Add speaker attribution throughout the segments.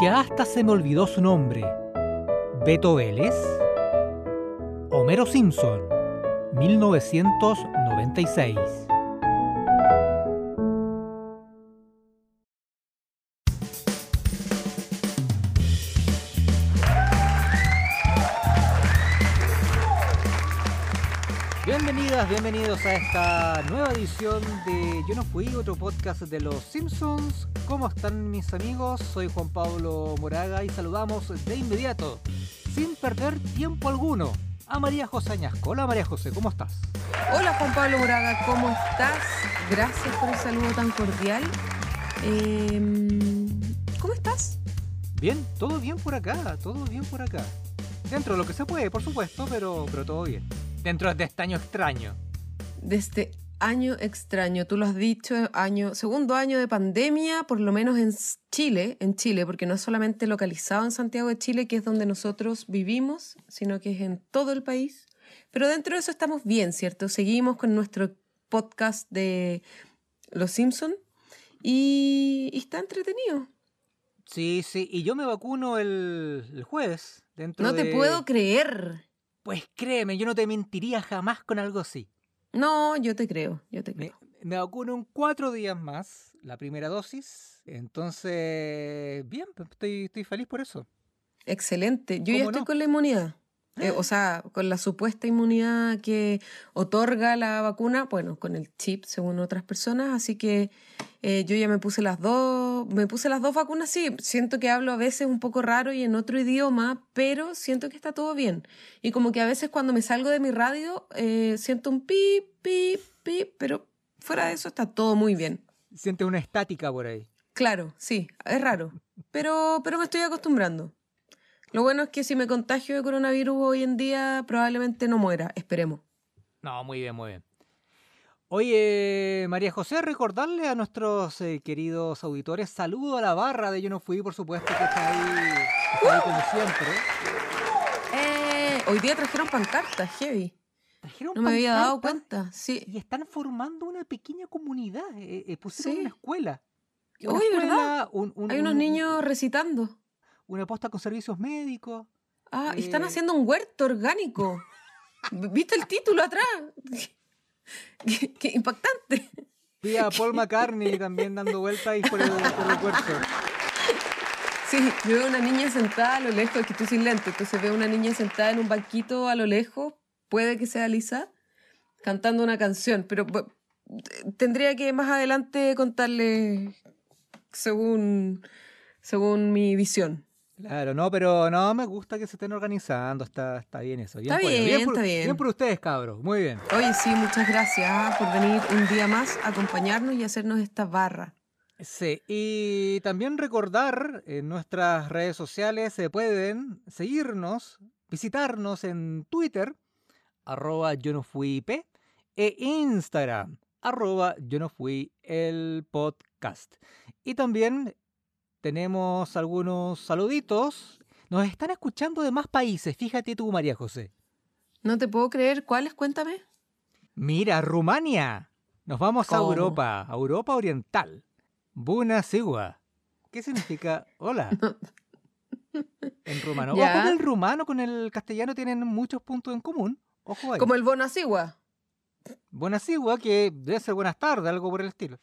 Speaker 1: Ya hasta se me olvidó su nombre. Beto Vélez. Homero Simpson, 1996. Bienvenidos a esta nueva edición de Yo no fui, otro podcast de los Simpsons. ¿Cómo están mis amigos? Soy Juan Pablo Moraga y saludamos de inmediato, sin perder tiempo alguno, a María José Añasco. Hola María José, ¿cómo estás?
Speaker 2: Hola Juan Pablo Moraga, ¿cómo estás? Gracias por el saludo tan cordial. Em, ¿Cómo estás?
Speaker 1: Bien, todo bien por acá, todo bien por acá. Dentro de lo que se puede, por supuesto, pero, pero todo bien. Dentro de este año extraño.
Speaker 2: De este año extraño, tú lo has dicho, año, segundo año de pandemia, por lo menos en Chile, en Chile, porque no es solamente localizado en Santiago de Chile, que es donde nosotros vivimos, sino que es en todo el país. Pero dentro de eso estamos bien, ¿cierto? Seguimos con nuestro podcast de Los Simpson y, y está entretenido.
Speaker 1: Sí, sí, y yo me vacuno el, el jueves. Dentro
Speaker 2: No te puedo creer.
Speaker 1: Pues créeme, yo no te mentiría jamás con algo así.
Speaker 2: No, yo te creo, yo te
Speaker 1: Me,
Speaker 2: creo.
Speaker 1: me vacuno en cuatro días más, la primera dosis. Entonces, bien, pues, estoy, estoy feliz por eso.
Speaker 2: Excelente. Yo ya
Speaker 1: ¿Cómo
Speaker 2: estoy
Speaker 1: no?
Speaker 2: con la inmunidad. Eh, o sea, con la supuesta inmunidad que otorga la vacuna, bueno, con el chip, según otras personas. Así que eh, yo ya me puse las dos, me puse las dos vacunas, sí. Siento que hablo a veces un poco raro y en otro idioma, pero siento que está todo bien. Y como que a veces cuando me salgo de mi radio, eh, siento un pip, pip, pip, pero fuera de eso está todo muy bien.
Speaker 1: Siente una estática por ahí.
Speaker 2: Claro, sí, es raro, pero, pero me estoy acostumbrando. Lo bueno es que si me contagio de coronavirus hoy en día, probablemente no muera, esperemos.
Speaker 1: No, muy bien, muy bien. Oye, María José, recordarle a nuestros eh, queridos auditores, saludo a la barra de Yo No Fui, por supuesto, que está ahí, está ahí como siempre.
Speaker 2: Eh, hoy día trajeron pancartas, heavy.
Speaker 1: Trajeron
Speaker 2: No me había dado cuenta, sí.
Speaker 1: Y están formando una pequeña comunidad. eh, eh, pusieron
Speaker 2: Sí.
Speaker 1: una escuela. Una
Speaker 2: Uy, ¿verdad?
Speaker 1: escuela, un- un-
Speaker 2: Hay unos
Speaker 1: un-
Speaker 2: niños recitando.
Speaker 1: Una posta con servicios médicos.
Speaker 2: Ah, y están
Speaker 1: Eh.
Speaker 2: haciendo un huerto orgánico. ¿Viste el título atrás? qué, qué impactante.
Speaker 1: Vi a Paul McCartney también dando vueltas ahí por el, por el puerto.
Speaker 2: Sí, yo veo una niña sentada a lo lejos, es que estoy sin lente, entonces veo una niña sentada en un banquito a lo lejos, puede que sea Lisa, cantando una canción, pero tendría que más adelante contarle según, según mi visión.
Speaker 1: Claro, no, pero no, me gusta que se estén organizando, está, está bien eso.
Speaker 2: Está
Speaker 1: por ellos.
Speaker 2: bien,
Speaker 1: por,
Speaker 2: está bien.
Speaker 1: Bien por ustedes, cabros, muy bien.
Speaker 2: Oye, sí, muchas gracias por venir un día más a acompañarnos y hacernos esta barra.
Speaker 1: Sí, y también recordar en nuestras redes sociales se pueden seguirnos, visitarnos en Twitter, arroba yo no fui IP, e Instagram, arroba yo no fui el podcast. Y también tenemos algunos saluditos. Nos están escuchando de más países, fíjate tú, María José.
Speaker 2: No te puedo creer, ¿cuáles? Cuéntame.
Speaker 1: Mira, Rumania. Nos vamos a. Europa, a Europa Oriental. Buna Sigua. ¿Qué significa hola? En rumano.
Speaker 2: Ya.
Speaker 1: Ojo que el rumano con el castellano tienen muchos puntos en común. Ojo ahí.
Speaker 2: Como el Bonasigua.
Speaker 1: Buena Sigua, que debe ser buenas tardes, algo por el estilo.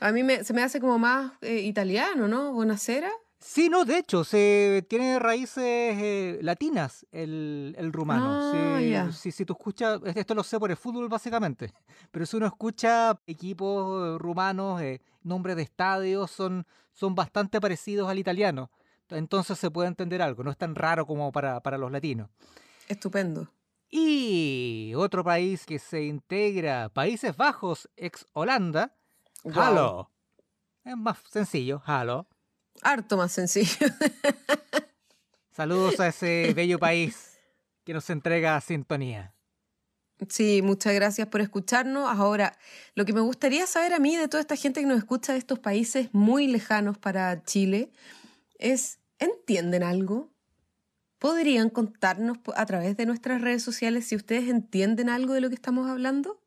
Speaker 2: A mí me, se me hace como más eh, italiano, ¿no? Bonacera.
Speaker 1: Sí, no, de hecho, se tiene raíces eh, latinas el, el rumano.
Speaker 2: Ah,
Speaker 1: si,
Speaker 2: ya.
Speaker 1: si, si tú escuchas, esto lo sé por el fútbol básicamente, pero si uno escucha equipos eh, rumanos, eh, nombres de estadios, son, son bastante parecidos al italiano. Entonces se puede entender algo, no es tan raro como para, para los latinos.
Speaker 2: Estupendo.
Speaker 1: Y otro país que se integra, Países Bajos, ex Holanda,
Speaker 2: Guau.
Speaker 1: Halo. Es más sencillo, Halo.
Speaker 2: Harto más sencillo.
Speaker 1: Saludos a ese bello país que nos entrega sintonía.
Speaker 2: Sí, muchas gracias por escucharnos. Ahora, lo que me gustaría saber a mí de toda esta gente que nos escucha de estos países muy lejanos para Chile es, ¿entienden algo? ¿Podrían contarnos a través de nuestras redes sociales si ustedes entienden algo de lo que estamos hablando?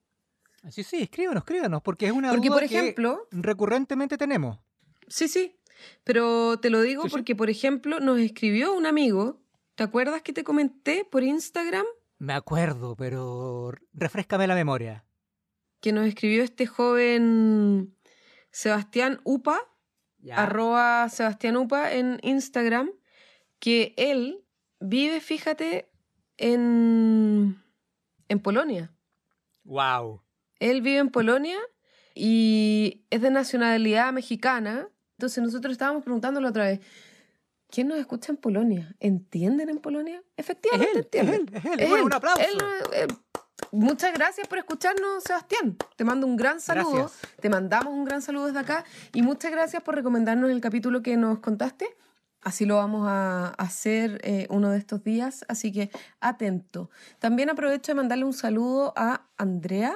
Speaker 1: Sí, sí, escríbanos, escríbanos, porque es una
Speaker 2: Porque,
Speaker 1: duda
Speaker 2: por
Speaker 1: que
Speaker 2: ejemplo,
Speaker 1: recurrentemente tenemos.
Speaker 2: sí, sí, Pero te lo digo
Speaker 1: Sí, sí.
Speaker 2: porque, por ejemplo, nos escribió un amigo. ¿Te acuerdas que te comenté por Instagram?
Speaker 1: Me acuerdo, pero refrescame la memoria.
Speaker 2: Que nos escribió este joven Sebastián Upa,
Speaker 1: Ya.
Speaker 2: arroba Sebastián Upa en Instagram, que él vive, fíjate, en, en Polonia.
Speaker 1: Wow.
Speaker 2: Él vive en Polonia y es de nacionalidad mexicana. Entonces nosotros estábamos preguntándole otra vez, ¿quién nos escucha en Polonia? ¿Entienden en Polonia?
Speaker 1: Es
Speaker 2: Efectivamente
Speaker 1: él, es
Speaker 2: entienden.
Speaker 1: él, es él.
Speaker 2: Es
Speaker 1: Bueno,
Speaker 2: él.
Speaker 1: un aplauso.
Speaker 2: Él, eh, muchas gracias por escucharnos, Sebastián. Te mando un gran saludo.
Speaker 1: Gracias.
Speaker 2: Te mandamos un gran saludo desde acá. Y muchas gracias por recomendarnos el capítulo que nos contaste. Así lo vamos a hacer eh, uno de estos días, así que atento. También aprovecho de mandarle un saludo a Andrea.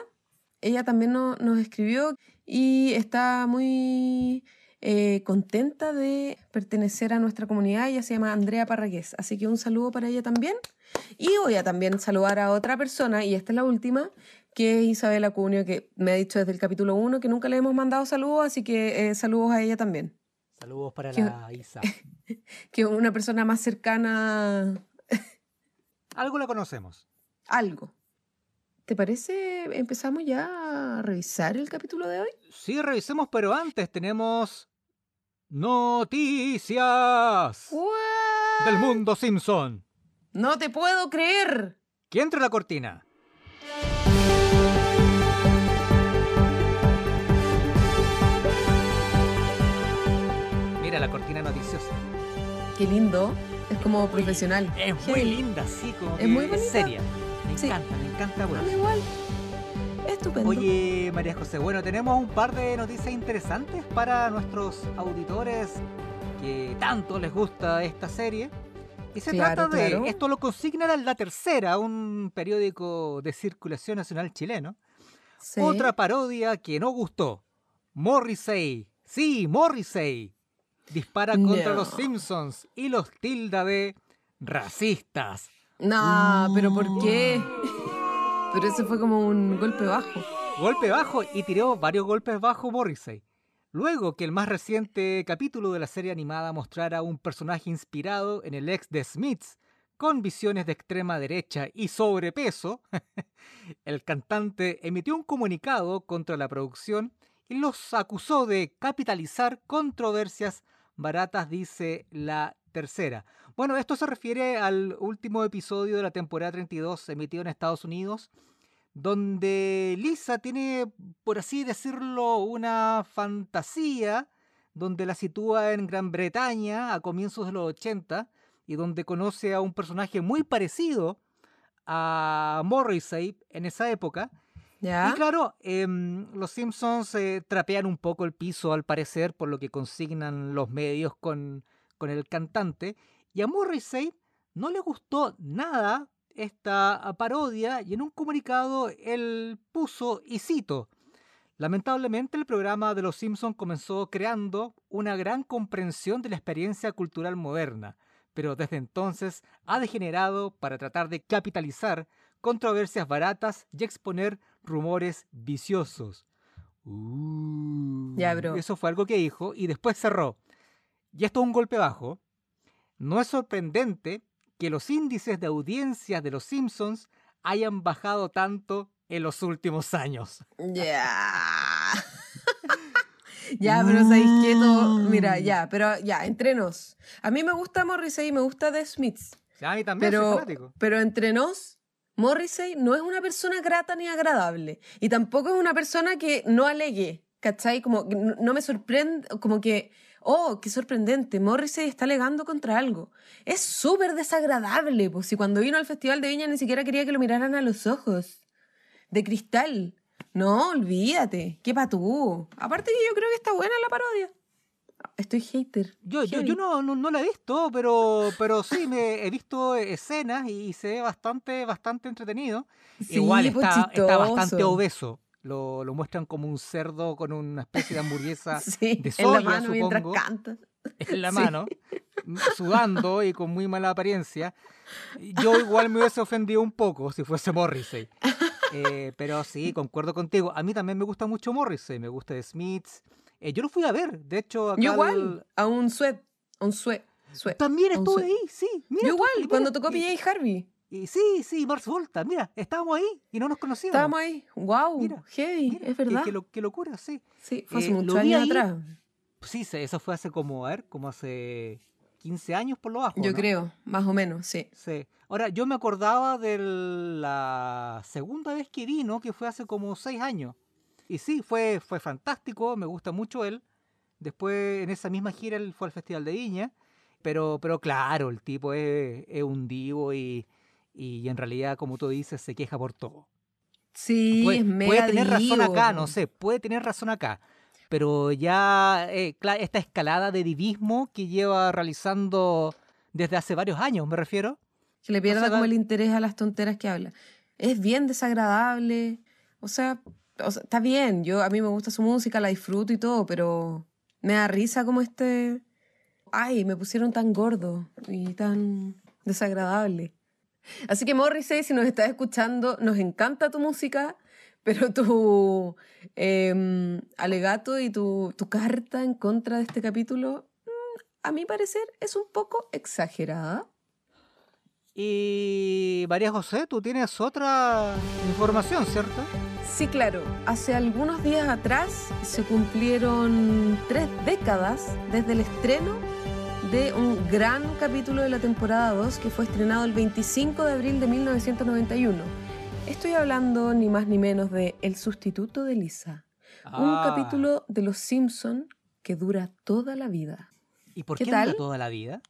Speaker 2: Ella también no- nos escribió y está muy eh, contenta de pertenecer a nuestra comunidad. Ella se llama Andrea Parragués, así que un saludo para ella también. Y voy a también saludar a otra persona, y esta es la última, que es Isabel Acuño, que me ha dicho desde el capítulo 1 que nunca le hemos mandado saludos, así que eh, saludos a ella también.
Speaker 1: Saludos para
Speaker 2: ¿Qué-
Speaker 1: la Isa.
Speaker 2: Que es una persona más cercana
Speaker 1: Algo la conocemos.
Speaker 2: algo. ¿Te parece? ¿Empezamos ya a revisar el capítulo de hoy?
Speaker 1: Sí, revisemos, pero antes tenemos noticias
Speaker 2: ¿What?
Speaker 1: del mundo Simpson.
Speaker 2: No te puedo creer.
Speaker 1: Que entre la cortina. Mira la cortina noticiosa.
Speaker 2: Qué lindo. Es como profesional.
Speaker 1: Es muy linda, sí, como
Speaker 2: Es
Speaker 1: que
Speaker 2: muy bonita.
Speaker 1: seria. Me
Speaker 2: Sí.
Speaker 1: encanta, me encanta.
Speaker 2: A
Speaker 1: bueno.
Speaker 2: mí igual. Estupendo.
Speaker 1: Oye, María José, bueno, tenemos un par de noticias interesantes para nuestros auditores que tanto les gusta esta serie. Y se
Speaker 2: Claro,
Speaker 1: trata de,
Speaker 2: claro.
Speaker 1: esto lo consignan La Tercera, un periódico de circulación nacional chileno.
Speaker 2: Sí.
Speaker 1: Otra parodia que no gustó. Morrissey, sí, Morrissey, dispara contra
Speaker 2: No.
Speaker 1: los Simpsons y los tilda de racistas.
Speaker 2: No, pero ¿por qué? Pero eso fue como un golpe bajo.
Speaker 1: Golpe bajo y tiró varios golpes bajo Morrissey. Luego que el más reciente capítulo de la serie animada mostrara un personaje inspirado en el ex de Smiths, con visiones de extrema derecha y sobrepeso, el cantante emitió un comunicado contra la producción y los acusó de capitalizar controversias baratas, dice la tercera. Bueno, esto se refiere al último episodio de la temporada 32 emitido en Estados Unidos, donde Lisa tiene, por así decirlo, una fantasía, donde la sitúa en Gran Bretaña a comienzos de los 80 y donde conoce a un personaje muy parecido a Morrissey en esa época.
Speaker 2: ¿Ya?
Speaker 1: Y claro, em, los Simpsons eh, trapean un poco el piso al parecer, por lo que consignan los medios con, con el cantante. Y a Morrissey no le gustó nada esta parodia y en un comunicado él puso, y cito, Lamentablemente el programa de Los Simpsons comenzó creando una gran comprensión de la experiencia cultural moderna, pero desde entonces ha degenerado para tratar de capitalizar controversias baratas y exponer rumores viciosos. Uh,
Speaker 2: Ya, bro.
Speaker 1: Eso fue algo que dijo y después cerró. Y esto es un golpe bajo. No es sorprendente que los índices de audiencias de Los Simpsons hayan bajado tanto en los últimos años.
Speaker 2: Ya. ya, pero ¿sabéis qué? Todo- Mira, ya, pero ya, entre nos. A mí me gusta Morrissey y me gusta The Smiths.
Speaker 1: A mí también soy
Speaker 2: Pero,
Speaker 1: fanático.
Speaker 2: pero entre nos, Morrissey no es una persona grata ni agradable. Y tampoco es una persona que no alegue. ¿Cachai? Como no me sorprende, como que, oh, qué sorprendente, Morrissey está alegando contra algo. Es súper desagradable, pues si cuando vino al Festival de Viña ni siquiera quería que lo miraran a los ojos. De cristal. No, olvídate. Qué patú. Aparte que yo creo que está buena la parodia. Estoy hater.
Speaker 1: Yo, yo, yo no, no, no la he visto, pero, pero sí me he visto escenas y se ve bastante, bastante entretenido.
Speaker 2: Sí,
Speaker 1: Igual
Speaker 2: pues,
Speaker 1: está, está bastante obeso. Lo, lo muestran como un cerdo con una especie de hamburguesa
Speaker 2: Sí,
Speaker 1: de
Speaker 2: en la
Speaker 1: soya,
Speaker 2: mano mientras
Speaker 1: supongo.
Speaker 2: canta.
Speaker 1: en la
Speaker 2: Sí.
Speaker 1: mano, sudando y con muy mala apariencia. Yo igual me hubiese ofendido un poco si fuese Morrissey. Eh, pero sí, concuerdo contigo. A mí también me gusta mucho Morrissey. Me gusta The Smiths Eh, yo lo fui a ver, de hecho. Acá
Speaker 2: Yo
Speaker 1: al-
Speaker 2: igual, a un suet, a un suet, suet.
Speaker 1: También estuve
Speaker 2: suet.
Speaker 1: ahí, sí. Mira
Speaker 2: Yo
Speaker 1: tú,
Speaker 2: igual,
Speaker 1: mira,
Speaker 2: cuando tocó PJ Harvey.
Speaker 1: y sí, sí, Mars Volta, mira, estábamos ahí y no nos conocíamos.
Speaker 2: Estábamos ahí. Wow,
Speaker 1: Mira,
Speaker 2: heavy,
Speaker 1: Mira,
Speaker 2: es verdad.
Speaker 1: Qué, lo- qué locura, sí.
Speaker 2: Sí, fue hace
Speaker 1: Eh,
Speaker 2: muchos años
Speaker 1: ahí,
Speaker 2: atrás.
Speaker 1: Sí, sí, eso fue hace como, a ver, como hace 15 años por lo bajo.
Speaker 2: Yo
Speaker 1: ¿no?
Speaker 2: creo, más o menos, sí.
Speaker 1: Sí. Ahora, yo me acordaba de la segunda vez que vino, que fue hace como 6 años. Y sí, fue, fue fantástico, me gusta mucho él. Después, en esa misma gira, él fue al Festival de Viña. Pero, pero claro, el tipo es, es un divo y, y en realidad, como tú dices, se queja por todo.
Speaker 2: Sí,
Speaker 1: puede,
Speaker 2: es
Speaker 1: puede
Speaker 2: mega
Speaker 1: tener razón acá, no sé, puede tener razón acá. Pero ya eh, esta escalada de divismo que lleva realizando desde hace varios años, me refiero.
Speaker 2: Que le pierda
Speaker 1: sea,
Speaker 2: como el interés a las tonteras que habla. Es bien desagradable. O sea, está bien. Yo, a mí me gusta su música, la disfruto y todo, pero me da risa como este. Ay, me pusieron tan gordo y tan desagradable. Así que Morrissey, si nos estás escuchando, nos encanta tu música, pero tu em, alegato y tu, tu carta en contra de este capítulo, mm, a mi parecer, es un poco exagerada.
Speaker 1: Y María José, tú tienes otra información, ¿cierto?
Speaker 2: Sí, claro. Hace algunos días atrás se cumplieron tres décadas desde el estreno de un gran capítulo de la temporada 2 que fue estrenado el 25 de abril de 1991. Estoy hablando ni más ni menos de El sustituto de Lisa, un
Speaker 1: Ah,
Speaker 2: capítulo de Los Simpson que dura toda la vida.
Speaker 1: ¿Y por
Speaker 2: ¿qué
Speaker 1: qué, dura toda la vida?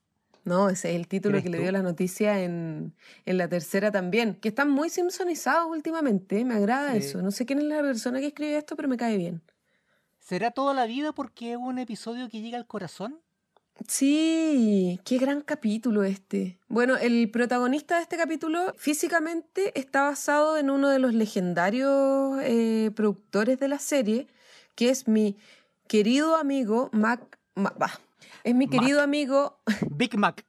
Speaker 2: No, ese es el título
Speaker 1: ¿Crees
Speaker 2: que le dio la noticia en, en la tercera también, que están muy simpsonizados últimamente, me agrada
Speaker 1: Sí.
Speaker 2: eso. No sé quién es la persona que escribe esto, pero me cae bien.
Speaker 1: ¿Será toda la vida porque es un episodio que llega al corazón?
Speaker 2: Sí, qué gran capítulo este. Bueno, el protagonista de este capítulo físicamente está basado en uno de los legendarios eh, productores de la serie, que es mi querido amigo Mac... Ma- bah, es mi
Speaker 1: Mac.
Speaker 2: querido amigo
Speaker 1: Big Mac.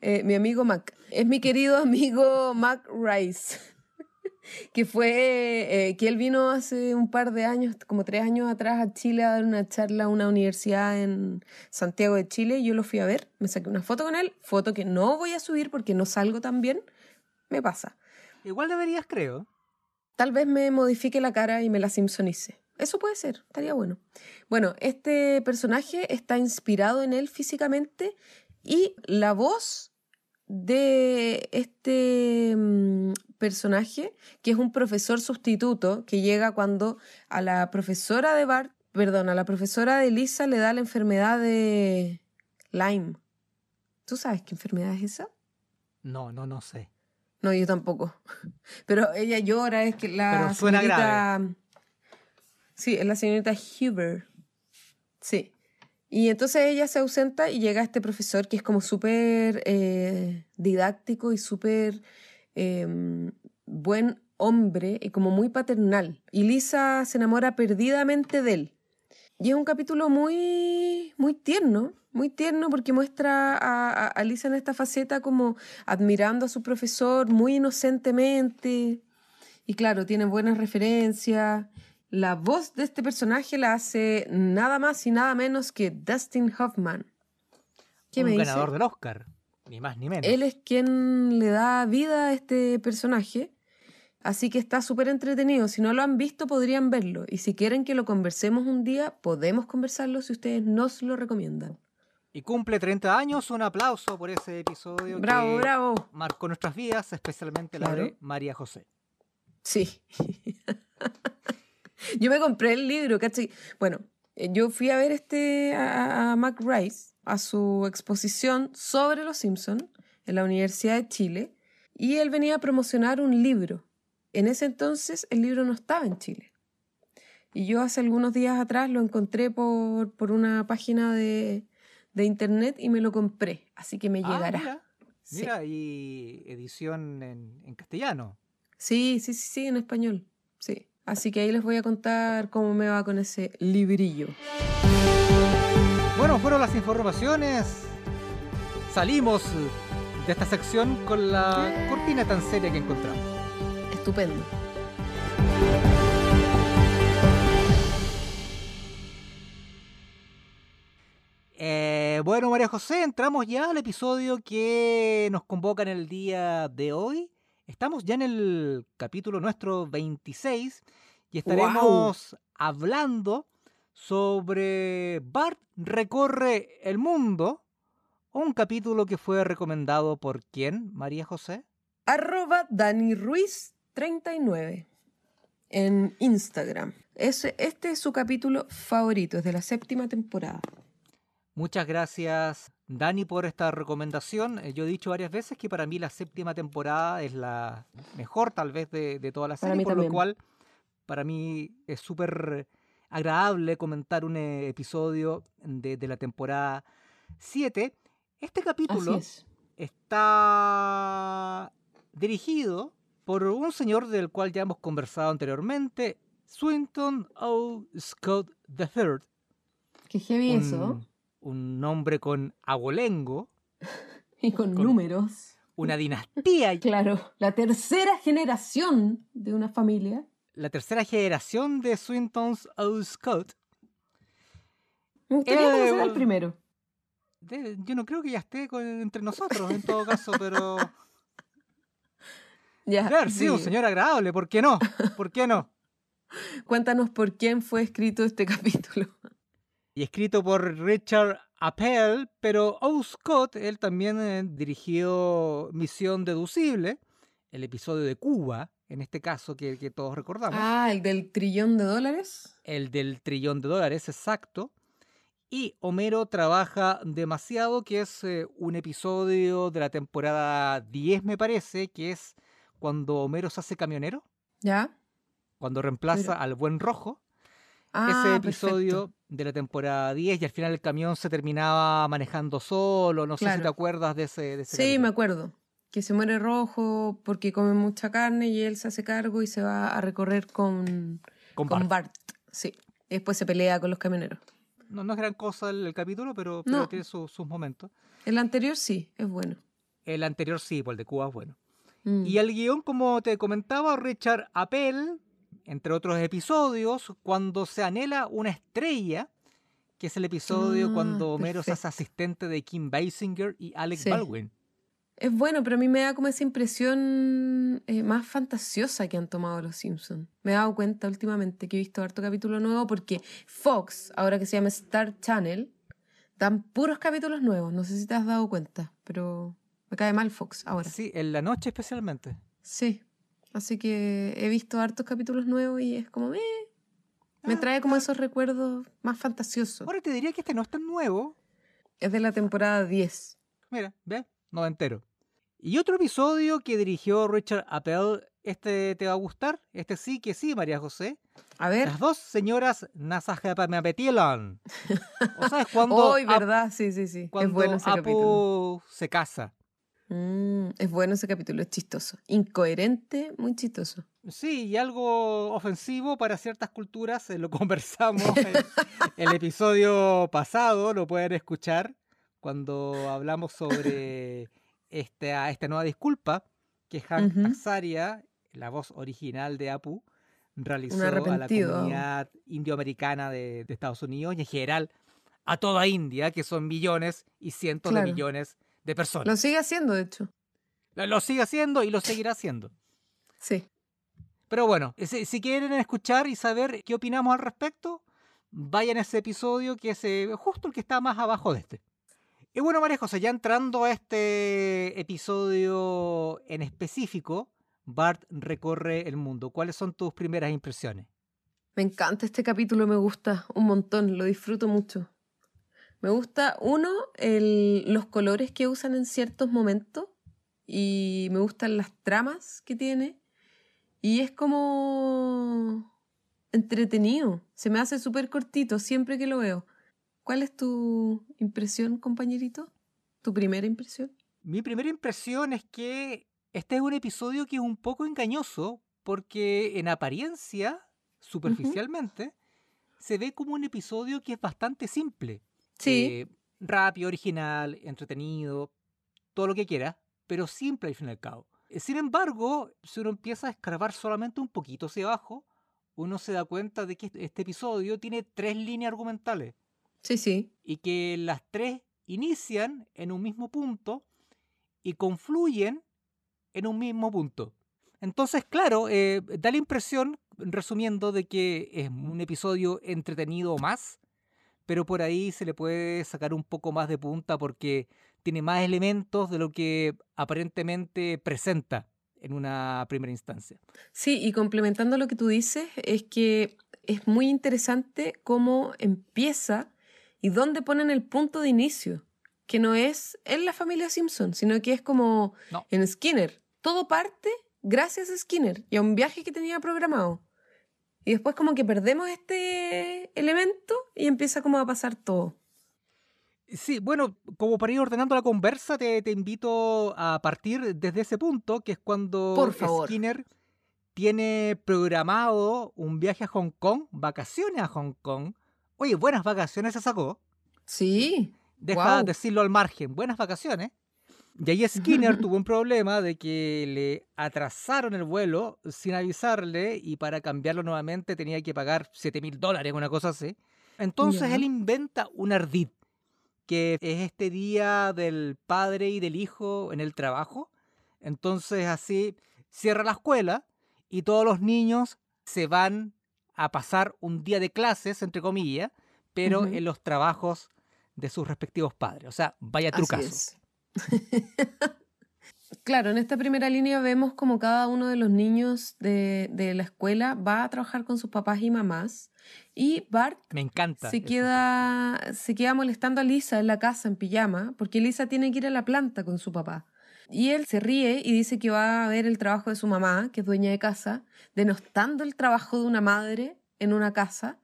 Speaker 2: Eh, mi amigo Mac. Es mi querido amigo Mac Rice. que fue, eh, que él vino hace un par de años, como tres años atrás a Chile a dar una charla a una universidad en Santiago de Chile y yo lo fui a ver, me saqué una foto con él, foto que no voy a subir porque no salgo tan bien, me pasa.
Speaker 1: Igual deberías, creo.
Speaker 2: Tal vez me modifique la cara y me la simpsonice. Eso puede ser, estaría bueno. Bueno, este personaje está inspirado en él físicamente y la voz de este mm, personaje, que es un profesor sustituto que llega cuando a la profesora de Bart, perdón, a la profesora de Lisa le da la enfermedad de Lyme. ¿Tú sabes qué enfermedad es esa?
Speaker 1: No, no, no sé.
Speaker 2: No, yo tampoco. Pero ella llora, es que la
Speaker 1: Pero suena
Speaker 2: señorita... Sí, es la señorita Huber. Sí. Y entonces ella se ausenta y llega este profesor que es como súper eh, didáctico y súper eh, buen hombre y como muy paternal. Y Lisa se enamora perdidamente de él. Y es un capítulo muy, muy tierno, muy tierno porque muestra a- a Lisa en esta faceta como admirando a su profesor muy inocentemente. Y claro, tiene buenas referencias. La voz de este personaje la hace nada más y nada menos que Dustin Hoffman. ¿Qué
Speaker 1: un
Speaker 2: me dice?
Speaker 1: ganador del Oscar. Ni más ni menos.
Speaker 2: Él es quien le da vida a este personaje, así que está súper entretenido. Si no lo han visto, podrían verlo. Y si quieren que lo conversemos un día, podemos conversarlo si ustedes nos lo recomiendan.
Speaker 1: Y cumple 30 años. Un aplauso por ese episodio
Speaker 2: Bravo,
Speaker 1: que
Speaker 2: bravo.
Speaker 1: marcó nuestras vidas, especialmente la de María José.
Speaker 2: Sí. yo me compré el libro, ¿cachai? Bueno, eh, yo fui a ver este a, a Mac Rice a su exposición sobre los Simpson en la Universidad de Chile y él venía a promocionar un libro. En ese entonces el libro no estaba en Chile. Y yo hace algunos días atrás lo encontré por, por una página de, de internet y me lo compré. Así que me
Speaker 1: Ah,
Speaker 2: llegará.
Speaker 1: mira,
Speaker 2: Sí.
Speaker 1: mira, y edición en, en castellano.
Speaker 2: Sí, sí, sí, sí, en español. Sí. Así que ahí les voy a contar cómo me va con ese librillo.
Speaker 1: Bueno, fueron las informaciones. Salimos de esta sección con la cortina tan seria que encontramos.
Speaker 2: Estupendo.
Speaker 1: Eh, bueno, María José, entramos ya al episodio que nos convoca en el día de hoy. Estamos ya en el capítulo nuestro 26 y estaremos hablando sobre Bart recorre el mundo. Un capítulo que fue recomendado por quién, María José?
Speaker 2: Arroba Dani Ruiz 39 en Instagram. este es su capítulo favorito, es de la séptima temporada.
Speaker 1: Muchas gracias, Dani, por esta recomendación. Eh, yo he dicho varias veces que para mí la séptima temporada es la mejor, tal vez, de, de toda la serie, por lo cual para mí es súper agradable comentar un eh, episodio de, de la temporada 7. Este capítulo está dirigido por un señor del cual ya hemos conversado anteriormente, Swinton O. Scott III.
Speaker 2: Qué heavy eso
Speaker 1: un nombre con abolengo.
Speaker 2: y con, números.
Speaker 1: Una dinastía.
Speaker 2: claro, la tercera generación de una familia.
Speaker 1: La tercera generación de Swinton's O. Scott.
Speaker 2: Me gustaría conocer al primero.
Speaker 1: yo no creo que ya esté entre nosotros, en todo caso, pero.
Speaker 2: Ya,
Speaker 1: Claro, sí, un señor agradable, ¿por qué no? ¿Por qué no?
Speaker 2: Cuéntanos por quién fue escrito este capítulo
Speaker 1: y escrito por Richard Appel, pero O. Scott, él también eh, dirigió Misión Deducible, el episodio de Cuba, en este caso que, que, todos recordamos.
Speaker 2: Ah, el del trillón de dólares.
Speaker 1: El del trillón de dólares, exacto. Y Homero trabaja demasiado, que es eh, un episodio de la temporada 10, me parece, que es cuando Homero se hace camionero.
Speaker 2: Ya.
Speaker 1: Cuando reemplaza al buen rojo. Ese
Speaker 2: Ah,
Speaker 1: episodio de la temporada 10 y al final el camión se terminaba manejando solo. No sé si te acuerdas de ese. De ese
Speaker 2: sí,
Speaker 1: capítulo.
Speaker 2: me acuerdo. Que se muere rojo porque come mucha carne y él se hace cargo y se va a recorrer con,
Speaker 1: Con
Speaker 2: con
Speaker 1: Bart.
Speaker 2: Bart. Sí. Después se pelea con los camioneros.
Speaker 1: No, no es gran cosa el, el capítulo, pero, pero
Speaker 2: No.
Speaker 1: tiene su- sus momentos.
Speaker 2: El anterior sí, es bueno.
Speaker 1: El anterior sí, pues el de Cuba es bueno.
Speaker 2: Mm.
Speaker 1: Y el guion, como te comentaba, Richard Appel, entre otros episodios, cuando se anhela una estrella, que es el episodio
Speaker 2: Ah,
Speaker 1: cuando Homero se hace asistente de Kim Basinger y Alex
Speaker 2: Sí.
Speaker 1: Baldwin.
Speaker 2: Es bueno, pero a mí me da como esa impresión eh, más fantasiosa que han tomado los Simpsons. Me he dado cuenta últimamente que he visto harto capítulo nuevo porque Fox, ahora que se llama Star Channel, dan puros capítulos nuevos. No sé si te has dado cuenta, pero me cae mal Fox ahora.
Speaker 1: Sí, en la noche especialmente.
Speaker 2: Sí. Así que he visto hartos capítulos nuevos y es como, eh, me
Speaker 1: Ah,
Speaker 2: trae como esos recuerdos más fantasiosos.
Speaker 1: Ahora te diría que este no es tan nuevo.
Speaker 2: Es de la temporada 10.
Speaker 1: Mira, ve, no entero. Y otro episodio que dirigió Richard Appel, este te va a gustar, este sí que sí, María José.
Speaker 2: A ver.
Speaker 1: Las dos señoras Nasajepameapetilan. O sea, es cuando,
Speaker 2: Hoy, ¿verdad? Sí, sí, sí.
Speaker 1: cuando
Speaker 2: es bueno ese
Speaker 1: Apu
Speaker 2: capítulo.
Speaker 1: se casa.
Speaker 2: Mm, es bueno ese capítulo, es chistoso. Incoherente, muy chistoso.
Speaker 1: Sí, y algo ofensivo para ciertas culturas, eh, lo conversamos en el episodio pasado, lo pueden escuchar cuando hablamos sobre esta, esta nueva disculpa que Hank
Speaker 2: Ujú.
Speaker 1: Azaria, la voz original de Apu, realizó a la comunidad indioamericana de, de Estados Unidos y en general a toda India, que son millones y cientos
Speaker 2: Claro.
Speaker 1: de millones de personas.
Speaker 2: Lo sigue haciendo, de hecho.
Speaker 1: Lo, lo sigue haciendo y lo seguirá haciendo.
Speaker 2: Sí.
Speaker 1: Pero bueno, si, si quieren escuchar y saber qué opinamos al respecto, vayan a ese episodio que es eh, justo el que está más abajo de este. Y bueno, María José, ya entrando a este episodio en específico, Bart recorre el mundo. ¿Cuáles son tus primeras impresiones?
Speaker 2: Me encanta este capítulo, me gusta un montón, lo disfruto mucho. Me gusta, uno, el- los colores que usan en ciertos momentos y me gustan las tramas que tiene y es como entretenido, se me hace súper cortito siempre que lo veo. ¿Cuál es tu impresión, compañerito? ¿Tu primera impresión?
Speaker 1: Mi primera impresión es que este es un episodio que es un poco engañoso porque en apariencia, superficialmente, se ve como un episodio que es bastante simple.
Speaker 2: Sí,
Speaker 1: eh, rápido, original, entretenido, todo lo que quiera, pero simple al fin y al cabo. Eh, Sin embargo, si uno empieza a escarbar solamente un poquito hacia abajo, uno se da cuenta de que este- este episodio tiene tres líneas argumentales.
Speaker 2: Sí, sí.
Speaker 1: Y que las tres inician en un mismo punto y confluyen en un mismo punto. Entonces, claro, eh, da la impresión, resumiendo, de que es un episodio entretenido más, pero por ahí se le puede sacar un poco más de punta porque tiene más elementos de lo que aparentemente presenta en una primera instancia.
Speaker 2: Sí, y complementando lo que tú dices, es que es muy interesante cómo empieza y dónde ponen el punto de inicio, que no es en la familia Simpson, sino que es como en Skinner. Todo parte gracias a Skinner y a un viaje que tenía programado. Y después como que perdemos este elemento y empieza como a pasar todo.
Speaker 1: Sí, bueno, como para ir ordenando la conversa, te, invito a partir desde ese punto, que es cuando Skinner tiene programado un viaje a Hong Kong, vacaciones a Hong Kong. Oye, buenas vacaciones se sacó.
Speaker 2: Sí.
Speaker 1: Deja decirlo al margen, buenas vacaciones. Y ahí Skinner tuvo un problema de que le atrasaron el vuelo sin avisarle y para cambiarlo nuevamente tenía que pagar 7 mil dólares, una cosa así. Entonces él inventa un ardid que es este día del padre y del hijo en el trabajo. Entonces así cierra la escuela y todos los niños se van a pasar un día de clases, entre comillas, pero en los trabajos de sus respectivos padres. O sea, vaya trucazo.
Speaker 2: claro, en esta primera línea vemos como cada uno de los niños de, de, la escuela va a trabajar con sus papás y mamás y Bart
Speaker 1: Me encanta
Speaker 2: se, queda, se queda molestando a Lisa en la casa en pijama porque Lisa tiene que ir a la planta con su papá. Y él se ríe y dice que va a ver el trabajo de su mamá, que es dueña de casa, denostando el trabajo de una madre en una casa.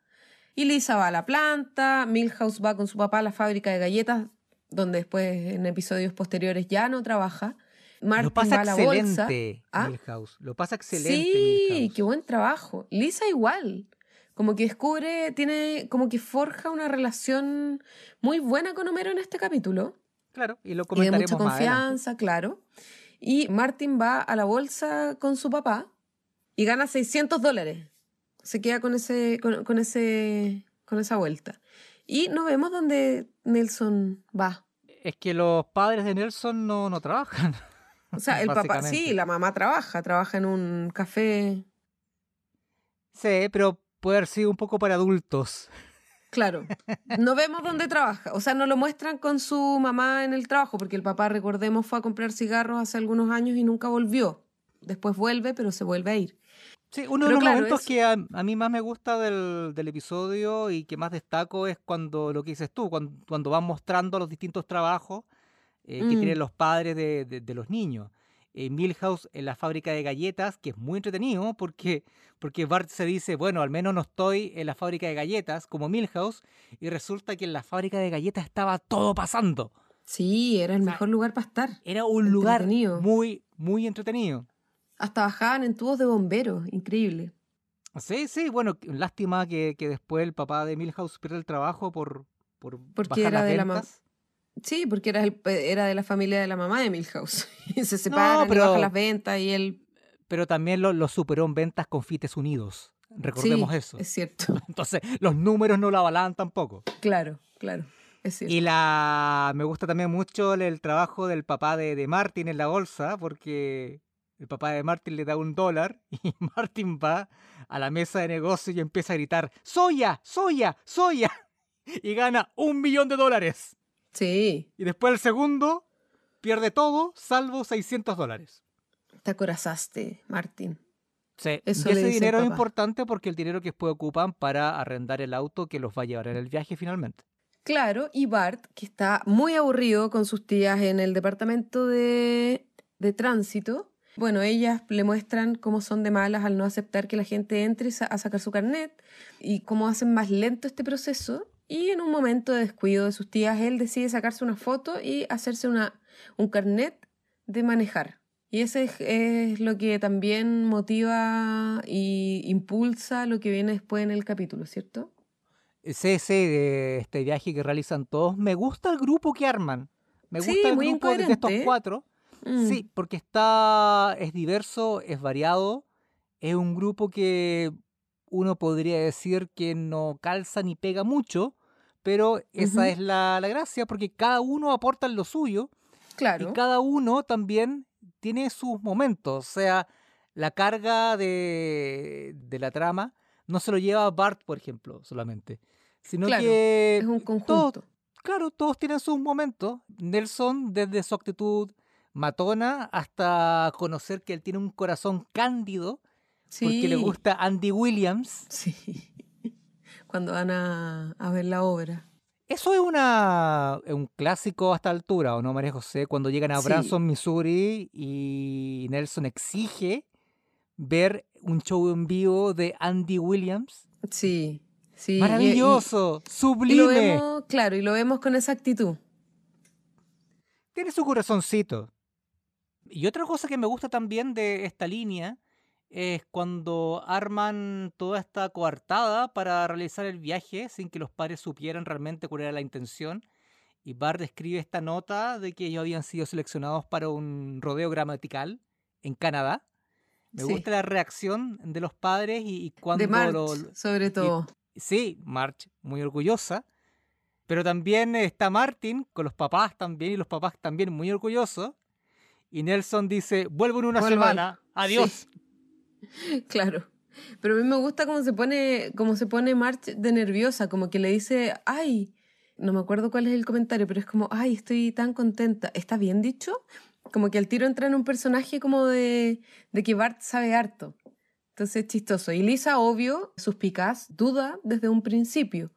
Speaker 2: Y Lisa va a la planta, Milhouse va con su papá a la fábrica de galletas, donde después en episodios posteriores ya no trabaja.
Speaker 1: Martin lo pasa va a la bolsa. ¿Ah? Milhouse. Lo pasa excelente.
Speaker 2: Sí, qué buen trabajo. Lisa igual como que descubre, tiene, como que forja una relación muy buena con Homero en este capítulo.
Speaker 1: Claro, y lo comentaremos
Speaker 2: y de mucha confianza, claro. Y Martin va a la bolsa con su papá y gana 600 dólares. Se queda con ese, con, ese, con esa vuelta. Y no vemos dónde Nelson va.
Speaker 1: Es que los padres de Nelson no, no trabajan.
Speaker 2: O sea, el papá, sí, la mamá trabaja, trabaja en un café.
Speaker 1: Sí, pero puede haber sido un poco para adultos.
Speaker 2: Claro. No vemos dónde trabaja. O sea, no lo muestran con su mamá en el trabajo, porque el papá, recordemos, fue a comprar cigarros hace algunos años y nunca volvió. Después vuelve, pero se vuelve a ir.
Speaker 1: Sí, uno de los momentos que a, mí más me gusta del, episodio y que más destaco es cuando lo que dices tú, cuando, cuando van mostrando los distintos trabajos eh, que mm. tienen los padres de los niños. Milhouse en la fábrica de galletas, que es muy entretenido porque, porque Bart se dice, bueno, al menos no estoy en la fábrica de galletas como Milhouse, y resulta que en la fábrica de galletas estaba todo pasando.
Speaker 2: Sí, era el mejor lugar para estar.
Speaker 1: Era un lugar muy, muy entretenido.
Speaker 2: Hasta bajaban en tubos de bomberos, increíble.
Speaker 1: Sí, sí, bueno, lástima que, después el papá de Milhouse pierde el trabajo por, por
Speaker 2: Porque era de la Sí, porque era, era de la familia de la mamá de Milhouse. y se separan pero, las ventas y él...
Speaker 1: Pero también lo, superó en ventas con Fites Unidos. Recordemos eso.
Speaker 2: Es cierto.
Speaker 1: Entonces, los números no lo avalan tampoco.
Speaker 2: Claro, claro. Es cierto.
Speaker 1: Y la me gusta también mucho el, trabajo del papá de, de Martin en la bolsa, porque el papá de Martin le da un dólar y Martin va a la mesa de negocio y empieza a gritar, ¡Soya! ¡Soya! ¡Soya! Y gana un millón de dólares.
Speaker 2: Sí.
Speaker 1: Y después el segundo pierde todo, salvo 600 dólares.
Speaker 2: Te acorazaste, Martín.
Speaker 1: Sí, y ese dinero es importante porque el dinero que después ocupan para arrendar el auto que los va a llevar en el viaje finalmente.
Speaker 2: Claro, y Bart, que está muy aburrido con sus tías en el departamento de, de tránsito, bueno, ellas le muestran cómo son de malas al no aceptar que la gente entre a sacar su carnet y cómo hacen más lento este proceso. Y en un momento de descuido de sus tías, él decide sacarse una foto y hacerse una, un carnet de manejar. Y ese es, lo que también motiva y impulsa lo que viene después en el capítulo, ¿cierto?
Speaker 1: Sí, sí, de este viaje que realizan todos. Me gusta el grupo que arman. Me gusta el grupo de estos cuatro. Mm. Sí, porque está, es diverso, es variado. Es un grupo que uno podría decir que no calza ni pega mucho, pero esa es la, la gracia porque cada uno aporta lo suyo y
Speaker 2: Claro.
Speaker 1: cada uno también tiene sus momentos. O sea, la carga de, de la trama no se lo lleva Bart, por ejemplo, solamente, sino
Speaker 2: Claro,
Speaker 1: que
Speaker 2: Es un
Speaker 1: todos,
Speaker 2: conjunto.
Speaker 1: claro, todos tienen sus momentos. Nelson, desde su actitud matona hasta conocer que él tiene un corazón cándido porque le gusta Andy Williams.
Speaker 2: sí. Cuando van a, a ver la obra.
Speaker 1: Eso es una, un clásico a esta altura, ¿o no, María José? Cuando llegan a
Speaker 2: Sí,
Speaker 1: Branson, Missouri, y Nelson exige ver un show en vivo de Andy Williams.
Speaker 2: sí, sí. y-
Speaker 1: Maravilloso,
Speaker 2: Y, y lo
Speaker 1: sublime.
Speaker 2: vemos, claro, y lo vemos con esa actitud.
Speaker 1: Tiene su corazoncito. Y otra cosa que me gusta también de esta línea es cuando arman toda esta coartada para realizar el viaje sin que los padres supieran realmente cuál era la intención. Y Bart escribe esta nota de que ellos habían sido seleccionados para un rodeo gramatical en Canadá. Me
Speaker 2: Sí.
Speaker 1: gusta la reacción de los padres y, y
Speaker 2: De
Speaker 1: cuando
Speaker 2: March,
Speaker 1: lo,
Speaker 2: sobre
Speaker 1: y-
Speaker 2: todo.
Speaker 1: sí, March, muy orgullosa. Pero también está Martin con los papás también y los papás también muy orgullosos. Y Nelson dice, vuelvo en una
Speaker 2: Vuelvo ahí.
Speaker 1: semana, adiós.
Speaker 2: Sí, claro. Pero a mí me gusta cómo se pone, cómo se pone March de nerviosa, como que le dice, ay, no me acuerdo cuál es el comentario, pero es como, ay, estoy tan contenta. ¿Está bien dicho? Como que al tiro entra en un personaje como de, de que Bart sabe harto. Entonces es chistoso. Y Lisa, obvio, suspicaz, duda desde un principio.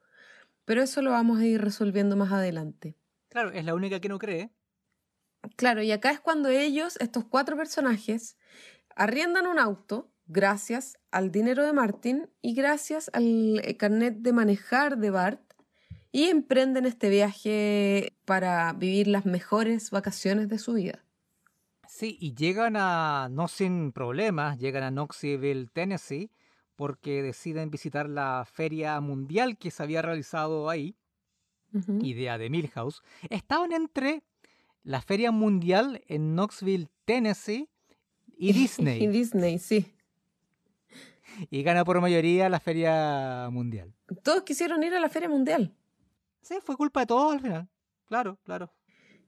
Speaker 2: Pero eso lo vamos a ir resolviendo más adelante.
Speaker 1: Claro, es la única que no cree.
Speaker 2: Claro, y acá es cuando ellos, estos cuatro personajes, arriendan un auto gracias al dinero de Martin y gracias al eh, carnet de manejar de Bart y emprenden este viaje para vivir las mejores vacaciones de su vida.
Speaker 1: Sí, y llegan a, no sin problemas, llegan a Knoxville, Tennessee, porque deciden visitar la feria mundial que se había realizado ahí, idea de Milhouse. Estaban entre la feria mundial en Knoxville, Tennessee y
Speaker 2: Y
Speaker 1: Disney.
Speaker 2: Disney, sí.
Speaker 1: y gana por mayoría la feria mundial.
Speaker 2: Todos quisieron ir a la Feria Mundial.
Speaker 1: Sí, fue culpa de todos al final. Claro, claro.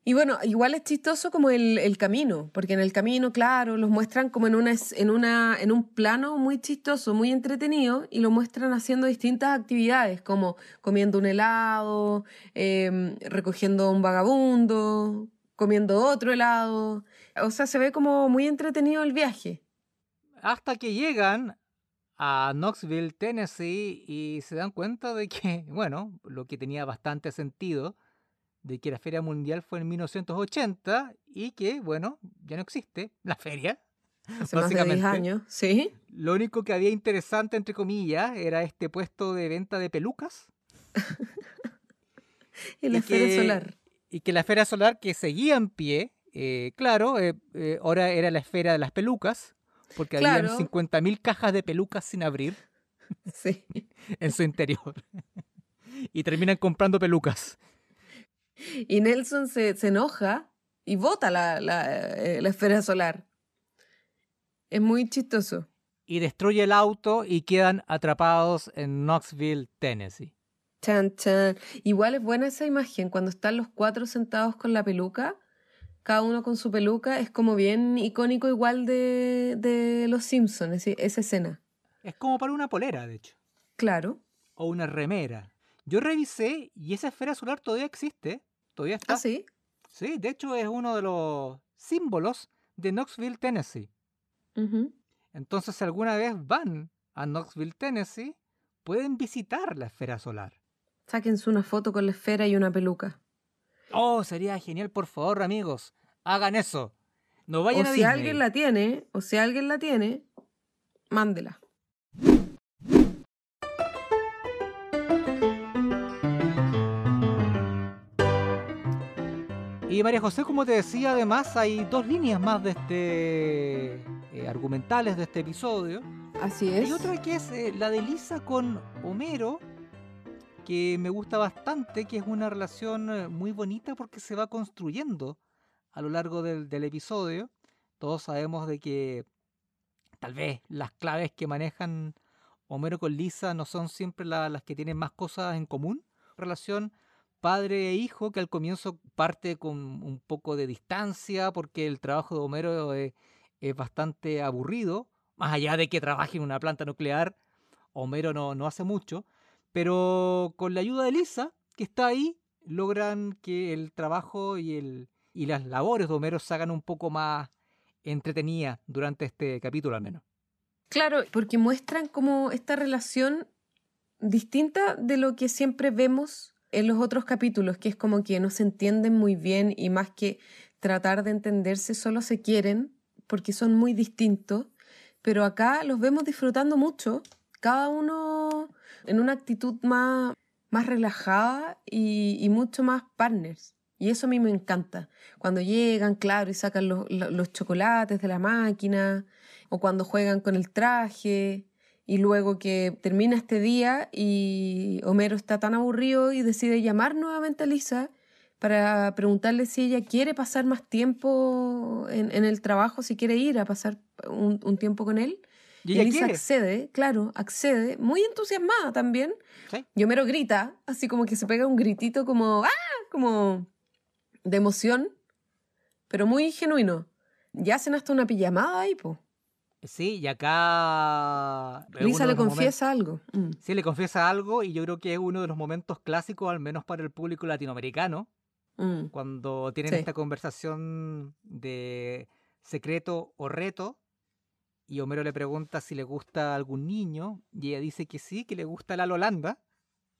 Speaker 2: Y bueno, igual es chistoso como el, el camino, porque en el camino, claro, los muestran como en, una, en, una, en un plano muy chistoso, muy entretenido, y lo muestran haciendo distintas actividades, como comiendo un helado, em, recogiendo un vagabundo, comiendo otro helado. O sea, se ve como muy entretenido el viaje.
Speaker 1: Hasta que llegan a Knoxville, Tennessee, y se dan cuenta de que, bueno, lo que tenía bastante sentido, de que la Feria Mundial fue en 1980 y que, bueno, ya no existe la feria.
Speaker 2: Hace más de 10
Speaker 1: Básicamente.
Speaker 2: años, ¿sí?
Speaker 1: Lo único que había interesante, entre comillas, era este puesto de venta de pelucas.
Speaker 2: Y la
Speaker 1: y que-
Speaker 2: solar.
Speaker 1: Y que la esfera solar que seguía en pie, eh, claro, eh, eh, ahora era la esfera de las pelucas, porque
Speaker 2: Claro.
Speaker 1: habían 50.000 cajas de pelucas sin abrir
Speaker 2: Sí.
Speaker 1: en su interior. y terminan comprando pelucas.
Speaker 2: Y Nelson se, se enoja y bota la, la, la esfera solar. Es muy chistoso.
Speaker 1: Y destruye el auto y quedan atrapados en Knoxville, Tennessee.
Speaker 2: Chan, chan. Igual es buena esa imagen, cuando están los cuatro sentados con la peluca, cada uno con su peluca, es como bien icónico igual de, de Los Simpsons, esa escena.
Speaker 1: Es como para una polera, de hecho.
Speaker 2: Claro.
Speaker 1: O una remera. Yo revisé y esa esfera solar todavía existe. Todavía está.
Speaker 2: Ah, sí.
Speaker 1: Sí, de hecho es uno de los símbolos de Knoxville, Tennessee. Entonces, si alguna vez van a Knoxville, Tennessee, pueden visitar la esfera solar.
Speaker 2: Sáquense una foto con la esfera y una peluca.
Speaker 1: Oh, sería genial, por favor, amigos. Hagan eso. No
Speaker 2: O
Speaker 1: vayan a
Speaker 2: si
Speaker 1: Disney.
Speaker 2: alguien la tiene, o si alguien la tiene, mándela.
Speaker 1: Y María José, como te decía, además hay dos líneas más de este eh, argumentales de este episodio.
Speaker 2: Así es.
Speaker 1: Hay otra que es eh, la de Lisa con Homero, que me gusta bastante, que es una relación eh, muy bonita porque se va construyendo a lo largo del, episodio. Todos sabemos de que tal vez las claves que manejan Homero con Lisa no son siempre la- las que tienen más cosas en común, relación padre e hijo que al comienzo parte con un poco de distancia porque el trabajo de Homero es, es bastante aburrido, más allá de que trabaje en una planta nuclear, Homero no, no hace mucho, pero con la ayuda de Lisa, que está ahí, logran que el trabajo y, el, y las labores de Homero se hagan un poco más entretenidas durante este capítulo al menos.
Speaker 2: Claro, porque muestran como esta relación distinta de lo que siempre vemos en los otros capítulos, que es como que no se entienden muy bien y más que tratar de entenderse, solo se quieren porque son muy distintos, pero acá los vemos disfrutando mucho, cada uno en una actitud más, más relajada y, mucho más partners. Y eso a mí me encanta. Cuando llegan, claro, y sacan los, los chocolates de la máquina, o cuando juegan con el traje, y luego que termina este día y Homero está tan aburrido y decide llamar nuevamente a Lisa para preguntarle si ella quiere pasar más tiempo en, en el trabajo, si quiere ir a pasar un, un tiempo con él.
Speaker 1: Y,
Speaker 2: accede, claro, accede, muy entusiasmada también.
Speaker 1: ¿Sí?
Speaker 2: Y Homero grita, así como que se pega un gritito como ¡ah! como de emoción, pero muy genuino. Y hacen hasta una pijamada ahí, po.
Speaker 1: Sí, y acá... uno
Speaker 2: Lisa le confiesa algo. Mm.
Speaker 1: Sí, le confiesa algo y yo creo que es uno de los momentos clásicos, al menos para el público latinoamericano,
Speaker 2: Mm.
Speaker 1: cuando tienen
Speaker 2: Sí.
Speaker 1: esta conversación de secreto o reto y Homero le pregunta si le gusta algún niño y ella dice que sí, que le gusta la Holanda,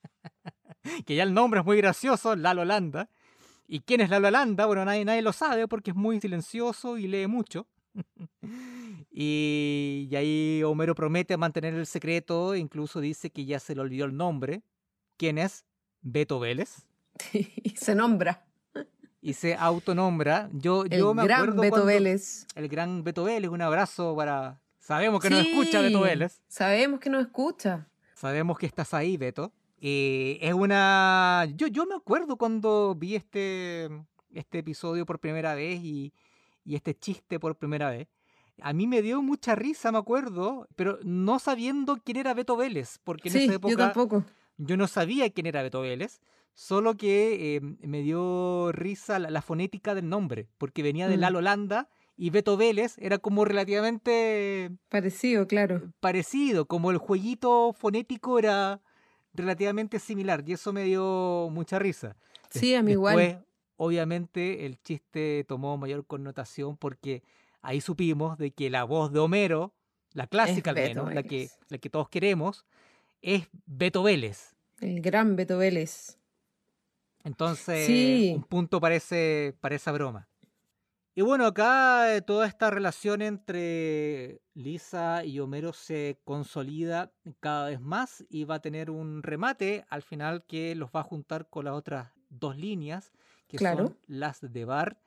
Speaker 1: que ya el nombre es muy gracioso, la Holanda. ¿Y quién es la Holanda? Bueno, nadie, nadie lo sabe porque es muy silencioso y lee mucho. y, y ahí Homero promete mantener el secreto, incluso dice que ya se le olvidó el nombre. ¿Quién es? Beto Vélez
Speaker 2: y se nombra
Speaker 1: y se autonombra. Yo,
Speaker 2: el
Speaker 1: yo me
Speaker 2: gran
Speaker 1: acuerdo
Speaker 2: Beto
Speaker 1: cuando-
Speaker 2: Vélez.
Speaker 1: El gran Beto Vélez, un abrazo para... Sabemos que nos escucha Beto
Speaker 2: Sí,
Speaker 1: Vélez.
Speaker 2: Sabemos que nos escucha.
Speaker 1: Sabemos que estás ahí, Beto. Eh, es una... Yo, yo me acuerdo cuando vi este, este episodio por primera vez y, y este chiste por primera vez. A mí me dio mucha risa, me acuerdo, pero no sabiendo quién era Beto Vélez, porque en
Speaker 2: Sí,
Speaker 1: esa
Speaker 2: yo
Speaker 1: época
Speaker 2: tampoco.
Speaker 1: yo no sabía quién era Beto Vélez, solo que eh, me dio risa la, la fonética del nombre, porque venía de
Speaker 2: Mm.
Speaker 1: la Holanda y Beto Vélez era como relativamente
Speaker 2: Parecido, claro.
Speaker 1: parecido, como el jueguito fonético era relativamente similar y eso me dio mucha risa.
Speaker 2: Sí, a mí igual.
Speaker 1: Después, obviamente, el chiste tomó mayor connotación porque ahí supimos de que la voz de Homero, la clásica al menos, la que,
Speaker 2: Vélez.
Speaker 1: la que todos queremos, es Beto Vélez.
Speaker 2: El gran Beto Vélez.
Speaker 1: Entonces,
Speaker 2: Sí.
Speaker 1: un punto para, ese- para esa broma. Y bueno, acá eh, toda esta relación entre Lisa y Homero se consolida cada vez más y va a tener un remate al final que los va a juntar con las otras dos líneas, que
Speaker 2: Claro.
Speaker 1: son las de Bart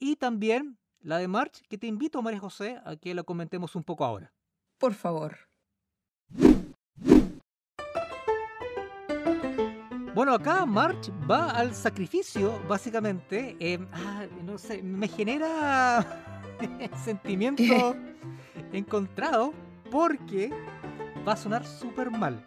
Speaker 1: y también la de March, que te invito, María José, a que la comentemos un poco ahora.
Speaker 2: Por favor.
Speaker 1: Bueno, acá March va al sacrificio, básicamente. eh, ah, no sé, me genera sentimiento encontrado porque va a sonar súper mal.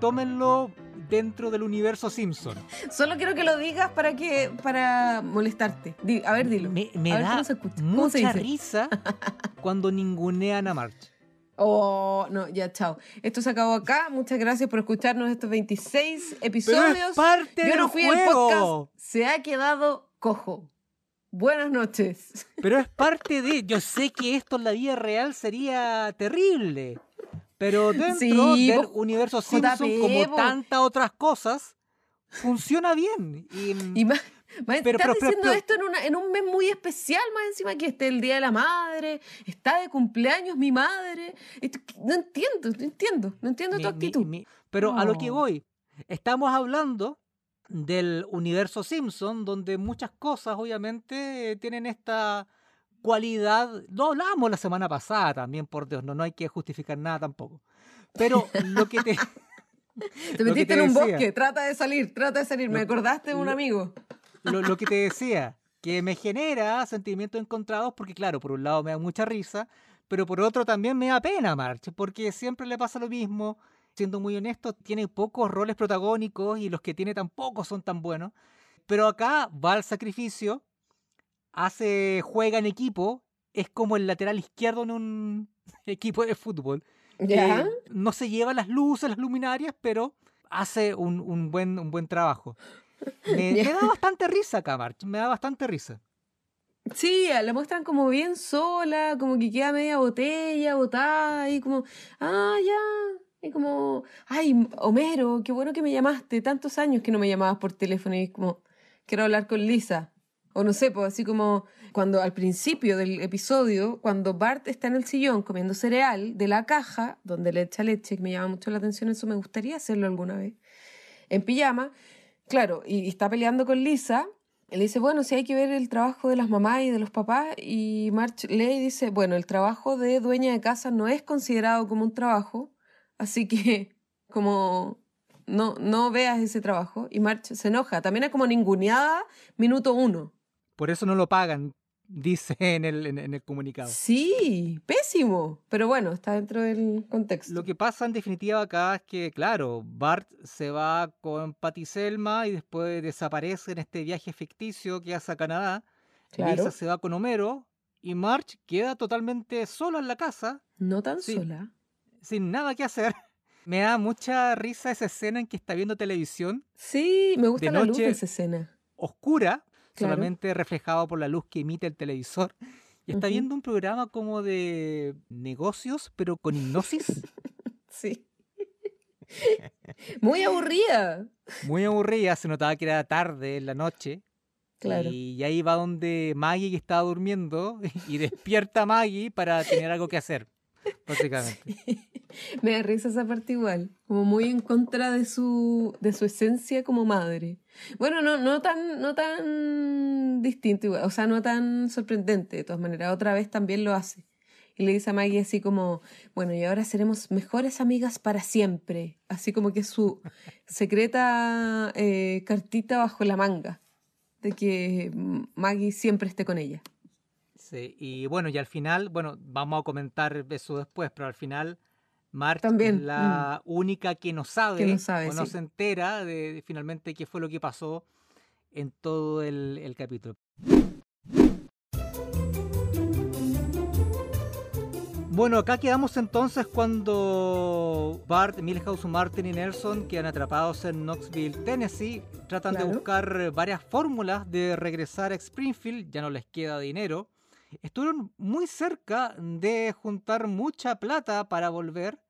Speaker 1: Tómenlo dentro del universo Simpson.
Speaker 2: Solo quiero que lo digas para que para molestarte. Di- a ver, dilo.
Speaker 1: Me, me
Speaker 2: A ver
Speaker 1: da
Speaker 2: cómo se escucha. ¿Cómo se
Speaker 1: mucha
Speaker 2: dice?
Speaker 1: risa cuando ningunean a March.
Speaker 2: Oh, no, ya, chao. Esto se acabó acá. Muchas gracias por escucharnos estos 26
Speaker 1: Pero
Speaker 2: episodios.
Speaker 1: es parte
Speaker 2: Yo
Speaker 1: del
Speaker 2: no fui el
Speaker 1: juego.
Speaker 2: podcast. Se ha quedado cojo. Buenas noches.
Speaker 1: Pero es parte de. Yo sé que esto en la vida real sería terrible. Pero dentro
Speaker 2: Sí,
Speaker 1: del universo
Speaker 2: JP,
Speaker 1: Simpson, como
Speaker 2: vos.
Speaker 1: tantas otras cosas, funciona bien. Y,
Speaker 2: Y más, más
Speaker 1: Pero-
Speaker 2: estás
Speaker 1: pero- pero-
Speaker 2: diciendo esto en, una, en un mes muy especial, más encima que esté el Día de la Madre, está de cumpleaños mi madre. Esto- no entiendo, no entiendo, no entiendo
Speaker 1: mi-
Speaker 2: tu actitud.
Speaker 1: mi- pero a lo que voy, estamos hablando del universo Simpson, donde muchas cosas, obviamente, tienen esta cualidad. Lo hablamos la semana pasada también, por Dios, no, no hay que justificar nada tampoco. Pero lo que te.
Speaker 2: Te metiste
Speaker 1: te
Speaker 2: en un
Speaker 1: decía.
Speaker 2: bosque, trata de salir, trata de salir. Me acordaste de un
Speaker 1: lo-
Speaker 2: amigo.
Speaker 1: Lo, lo que te decía, que me genera sentimientos encontrados porque, claro, por un lado me da mucha risa, pero por otro también me da pena March, porque siempre le pasa lo mismo. siendo muy honesto, tiene pocos roles protagónicos y los que tiene tampoco son tan buenos. Pero acá va al sacrificio, hace, juega en equipo, es como el lateral izquierdo en un equipo de fútbol.
Speaker 2: ¿Ya?
Speaker 1: no se lleva las luces, las luminarias, pero hace un, un buen, un buen trabajo. Me, me da bastante risa acá, March, me da bastante risa.
Speaker 2: Sí, la muestran como bien sola, como que queda media botella, botada, y como, ah, ya. Y como, ay, Homero, qué bueno que me llamaste, tantos años que no me llamabas por teléfono, y como, quiero hablar con Lisa. O no sé, pues así como cuando al principio del episodio, cuando Bart está en el sillón comiendo cereal de la caja, donde le echa leche, que me llama mucho la atención, eso me gustaría hacerlo alguna vez, en pijama, claro, y, está peleando con Lisa, él dice, bueno, si hay que ver el trabajo de las mamás y de los papás, y March lee y dice, bueno, el trabajo de dueña de casa no es considerado como un trabajo, así que como no, no veas ese trabajo, y March se enoja, también es como ninguneada minuto uno.
Speaker 1: Por eso no lo pagan, dice en el, en, en el comunicado.
Speaker 2: Sí, pésimo, pero bueno, está dentro del contexto.
Speaker 1: Lo que pasa en definitiva acá es que, claro, Bart se va con Patty Selma y después desaparece en este viaje ficticio que hace a Canadá.
Speaker 2: Claro.
Speaker 1: Lisa se va con Homero y March queda totalmente solo en la casa,
Speaker 2: No tan sola.
Speaker 1: sin nada que hacer. Me da mucha risa esa escena en que está viendo televisión
Speaker 2: Sí, me gusta
Speaker 1: De
Speaker 2: la luz de esa escena.
Speaker 1: oscura,
Speaker 2: Claro.
Speaker 1: solamente reflejado por la luz que emite el televisor. Y está viendo un programa como de negocios, pero con hipnosis.
Speaker 2: Sí. Muy aburrida.
Speaker 1: Muy aburrida, se notaba que era tarde en la noche.
Speaker 2: Claro.
Speaker 1: Y ahí va donde Maggie que estaba durmiendo y despierta a Maggie para tener algo que hacer, básicamente.
Speaker 2: Me da risa esa parte igual, como muy en contra de su, de su esencia como madre. Bueno, no, no tan, no tan distinto igual, o sea, no tan sorprendente, de todas maneras, otra vez también lo hace. Y le dice a Maggie así como, bueno, y ahora seremos mejores amigas para siempre. Así como que su secreta eh, cartita bajo la manga, de que Maggie siempre esté con ella.
Speaker 1: Sí, y bueno, y al final, bueno, vamos a comentar eso después, pero al final Marge
Speaker 2: También,
Speaker 1: es la única que no sabe,
Speaker 2: Que no sabe,
Speaker 1: o no se entera de, de finalmente qué fue lo que pasó en todo el, el capítulo. Bueno, acá quedamos entonces cuando Bart, Milhouse, Martin y Nelson quedan atrapados en Knoxville, Tennessee. Tratan de buscar varias fórmulas de regresar a Springfield, ya no les queda dinero. Estuvieron muy cerca de juntar mucha plata para volver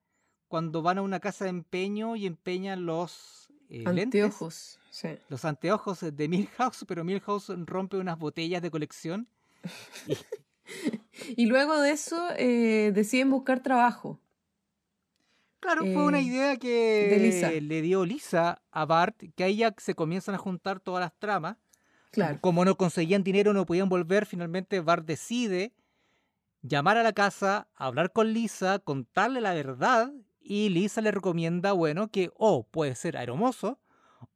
Speaker 1: cuando van a una casa de empeño y empeñan los eh, lentes,
Speaker 2: Anteojos. Sí.
Speaker 1: los anteojos de Milhouse, pero Milhouse rompe unas botellas de colección.
Speaker 2: Y luego de eso eh, deciden buscar trabajo.
Speaker 1: Claro, fue una
Speaker 2: Eh,
Speaker 1: idea que le dio Lisa a Bart, que ahí ya se comienzan a juntar todas las tramas.
Speaker 2: Claro.
Speaker 1: Como no conseguían dinero, no podían volver, finalmente Bart decide llamar a la casa, hablar con Lisa, contarle la verdad, y Lisa le recomienda, bueno, que o puede ser aeromozo,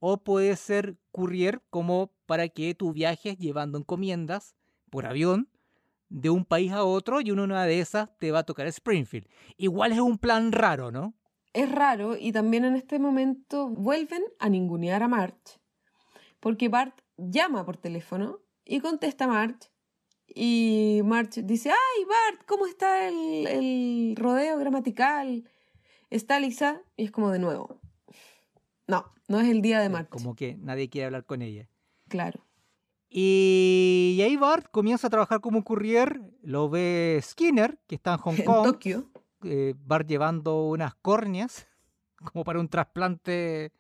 Speaker 1: o puede ser courier, como para que tú viajes llevando encomiendas por avión de un país a otro y una de esas te va a tocar Springfield. Igual es un plan raro, ¿no?
Speaker 2: Es raro y también en este momento vuelven a ningunear a March porque Bart llama por teléfono y contesta March y March dice, ay Bart, ¿cómo está el, el rodeo gramatical? ¿Está Lisa? Y es como de nuevo. No, no es el día de
Speaker 1: Sí,
Speaker 2: March.
Speaker 1: Como que nadie quiere hablar con ella.
Speaker 2: Claro.
Speaker 1: Y, y ahí Bart comienza a trabajar como courier, lo ve Skinner, que está en Hong
Speaker 2: En
Speaker 1: Kong,
Speaker 2: Tokio.
Speaker 1: eh, Bart llevando unas córneas, como para un trasplante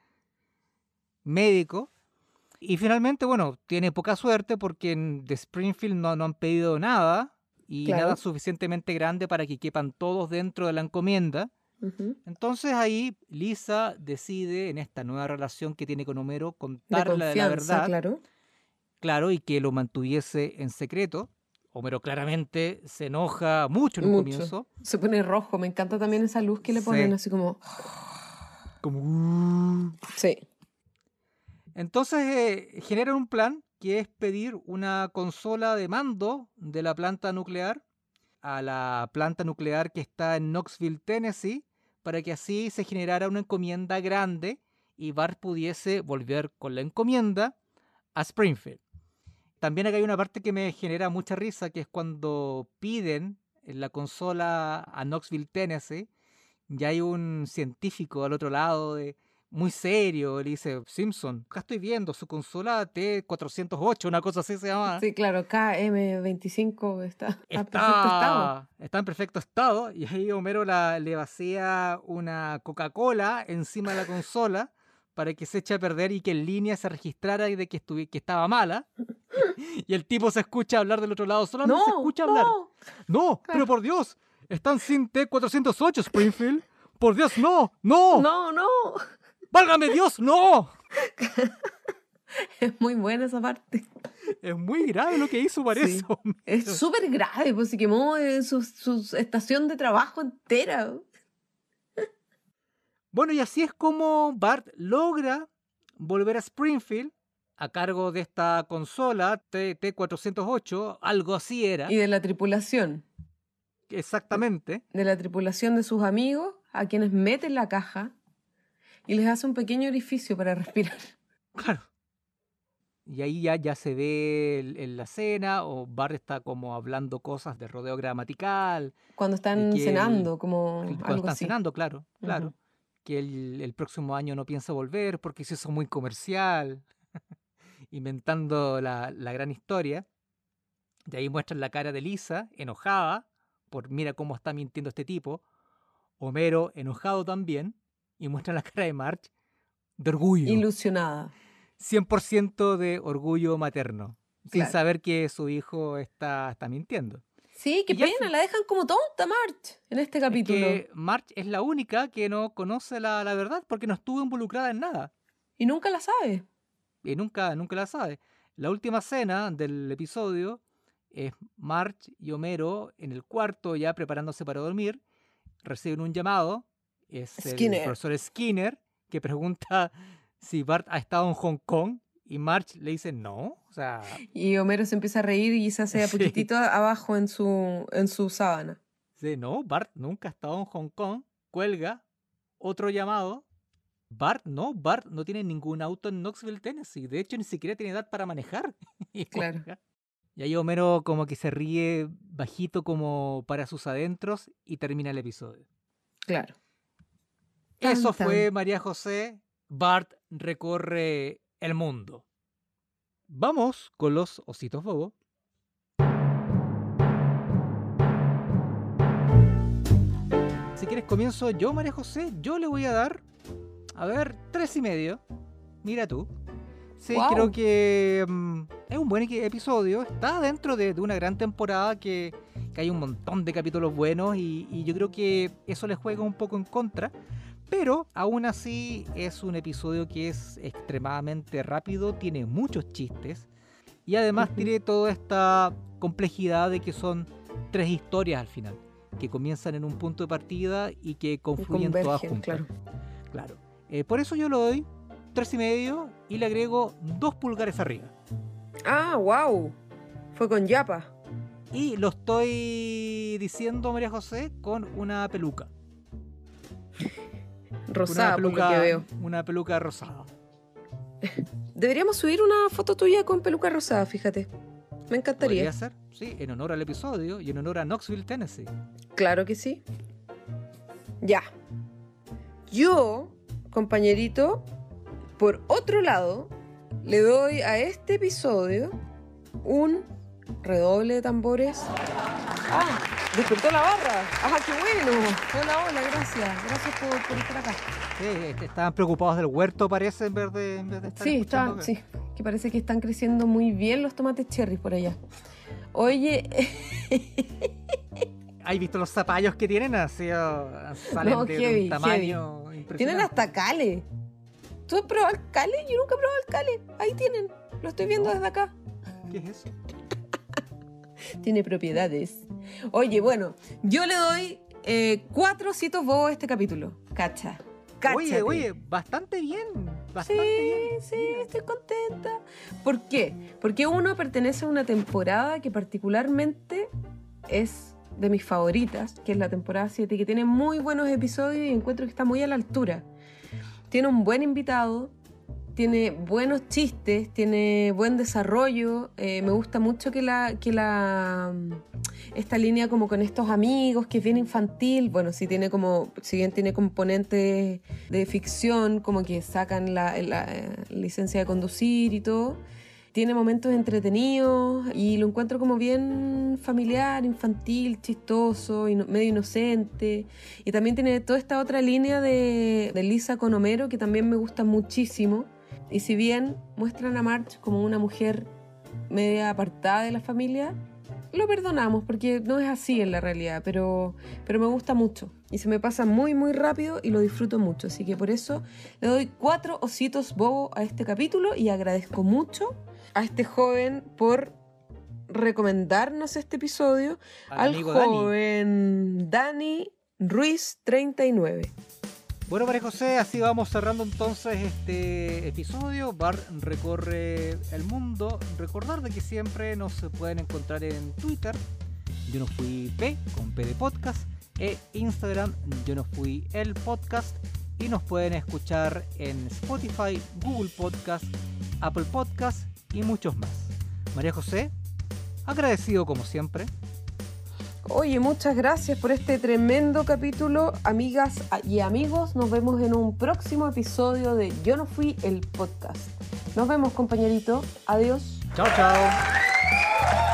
Speaker 1: médico. Y finalmente, bueno, tiene poca suerte porque en de Springfield no, no han pedido nada y
Speaker 2: Claro.
Speaker 1: nada suficientemente grande para que quepan todos dentro de la encomienda. Entonces ahí Lisa decide en esta nueva relación que tiene con Homero
Speaker 2: De
Speaker 1: contarle la
Speaker 2: confianza,
Speaker 1: verdad
Speaker 2: claro.
Speaker 1: claro, y que lo mantuviese en secreto. Homero claramente se enoja mucho en un comienzo.
Speaker 2: Se pone rojo. Me encanta también esa luz que le ponen
Speaker 1: Sí.
Speaker 2: así como...
Speaker 1: Como...
Speaker 2: Sí.
Speaker 1: Entonces eh, generan un plan que es pedir una consola de mando de la planta nuclear a la planta nuclear que está en Knoxville, Tennessee, para que así se generara una encomienda grande y Bart pudiese volver con la encomienda a Springfield. También acá hay una parte que me genera mucha risa, que es cuando piden en la consola a Knoxville, Tennessee, y hay un científico al otro lado de, muy serio, le dice, Simpson, acá estoy viendo su consola T408, una cosa así se llama.
Speaker 2: Sí, claro, KM25 está,
Speaker 1: está, en perfecto estado. Está en perfecto estado, y ahí Homero la, le vacía una Coca-Cola encima de la consola para que se eche a perder y que en línea se registrara de que, que estaba mala. y el tipo se escucha hablar del otro lado, solamente se escucha hablar. No, pero por Dios, están sin T408, Springfield. Por Dios, no, no.
Speaker 2: No, no.
Speaker 1: ¡Válgame Dios, no!
Speaker 2: Es muy buena esa parte.
Speaker 1: Es muy grave lo que hizo para eso.
Speaker 2: Es súper grave, pues se quemó su, su estación de trabajo entera.
Speaker 1: Bueno, y así es como Bart logra volver a Springfield a cargo de esta consola T408, algo así era.
Speaker 2: Y de la tripulación.
Speaker 1: Exactamente.
Speaker 2: De la tripulación de sus amigos, a quienes meten la caja y les hace un pequeño orificio para respirar.
Speaker 1: Claro. Y ahí ya, ya se ve en la cena, o Bart está como hablando cosas de rodeo gramatical.
Speaker 2: Cuando están cenando, como.
Speaker 1: Cuando están cenando, claro, claro que el, próximo año no piensa volver porque se hizo muy comercial, inventando la, gran historia. Y ahí muestran la cara de Lisa, enojada, por mira cómo está mintiendo este tipo. Homero, enojado también, y muestran la cara de March, de orgullo.
Speaker 2: Ilusionada.
Speaker 1: 100% de orgullo materno, sin saber que su hijo está, está mintiendo.
Speaker 2: Sí, qué pena, la dejan como tonta March en este capítulo.
Speaker 1: que March es la única que no conoce la, verdad porque no estuvo involucrada en nada.
Speaker 2: Y nunca la sabe.
Speaker 1: Y nunca, nunca la sabe. La última escena del episodio es March y Homero en el cuarto ya preparándose para dormir. Reciben un llamado. Es el profesor Skinner que pregunta si Bart ha estado en Hong Kong y March le dice no. O sea,
Speaker 2: y Homero se empieza a reír y se hace a poquitito abajo en su, en su sábana.
Speaker 1: Sí, no, Bart nunca ha estado en Hong Kong. Cuelga otro llamado. Bart, no, Bart no tiene ningún auto en Knoxville, Tennessee. De hecho, ni siquiera tiene edad para manejar. y
Speaker 2: claro.
Speaker 1: Y ahí Homero como que se ríe bajito como para sus adentros y termina el episodio.
Speaker 2: Claro.
Speaker 1: Eso fue María José. Bart recorre el mundo. Vamos con los ositos bobo. Si quieres comienzo yo, María José, yo le voy a dar, a ver, tres y medio. Mira tú. Sí, creo que mm, es un buen episodio. Está dentro de, una gran temporada que, hay un montón de capítulos buenos y, y, yo creo que eso le juega un poco en contra. Pero aún así es un episodio que es extremadamente rápido, tiene muchos chistes y además tiene toda esta complejidad de que son tres historias al final, que comienzan en un punto de partida y que confluyen todas juntas. Claro. Eh, por eso yo lo doy tres y medio y le agrego dos pulgares arriba.
Speaker 2: Ah, wow. Fue con Yapa.
Speaker 1: Y lo estoy diciendo, María José, con una peluca.
Speaker 2: Rosada, una peluca, que veo.
Speaker 1: Una peluca rosada.
Speaker 2: Deberíamos subir una foto tuya con peluca rosada, fíjate. Me encantaría.
Speaker 1: Podría ser, sí, en honor al episodio y en honor a Knoxville, Tennessee.
Speaker 2: Claro que sí. Ya. Yo, compañerito, por otro lado, le doy a este episodio un redoble de tambores. ¡Ah! Despertó la barra. ¡Ah, qué bueno! Hola, hola, gracias. Gracias por, estar acá.
Speaker 1: Sí, este, estaban preocupados del huerto, parece, en vez de, en vez de estar
Speaker 2: Sí, está, sí, que parece que están creciendo muy bien los tomates cherry por allá. Oye...
Speaker 1: ¿Has visto los zapallos que tienen? Así, salen de, un tamaño impresionante.
Speaker 2: Tienen hasta cale. ¿Tú has probado el cale? Yo nunca he probado el cale. Ahí tienen. Lo estoy viendo desde acá.
Speaker 1: ¿Qué es eso?
Speaker 2: Tiene propiedades. Oye, bueno, yo le doy eh, cuatro citos bobos a este capítulo. Cacha.
Speaker 1: Oye, oye, bastante bien. Bastante
Speaker 2: sí, sí, estoy contenta. ¿Por qué? Porque uno pertenece a una temporada que particularmente es de mis favoritas, que es la temporada 7, que tiene muy buenos episodios y encuentro que está muy a la altura. Tiene un buen invitado, tiene buenos chistes, tiene buen desarrollo. Eh, me gusta mucho que la, que la esta línea como con estos amigos, que es bien infantil. Bueno, si tiene como, si bien tiene componentes de ficción, como que sacan la, la eh, licencia de conducir y todo. Tiene momentos entretenidos y lo encuentro como bien familiar, infantil, chistoso, medio inocente. Y también tiene toda esta otra línea de, de Lisa con Homero que también me gusta muchísimo y si bien muestran a March como una mujer media apartada de la familia, lo perdonamos porque no es así en la realidad, pero, pero me gusta mucho y se me pasa muy muy rápido y lo disfruto mucho. Así que por eso le doy cuatro ositos bobo a este capítulo y agradezco mucho a este joven por recomendarnos este episodio, al, joven Dani. Dani Ruiz 39.
Speaker 1: Bueno, María José, así vamos cerrando entonces este episodio. Bar recorre el mundo. Recordar de que siempre nos pueden encontrar en Twitter. Yo no fui P con P de podcast. E Instagram, yo no fui el podcast. Y nos pueden escuchar en Spotify, Google Podcast, Apple Podcast y muchos más. María José, agradecido como siempre.
Speaker 2: Oye, muchas gracias por este tremendo capítulo, amigas y amigos. Nos vemos en un próximo episodio de Yo no fui el podcast. Nos vemos, compañerito. Adiós.
Speaker 1: Chao, chao.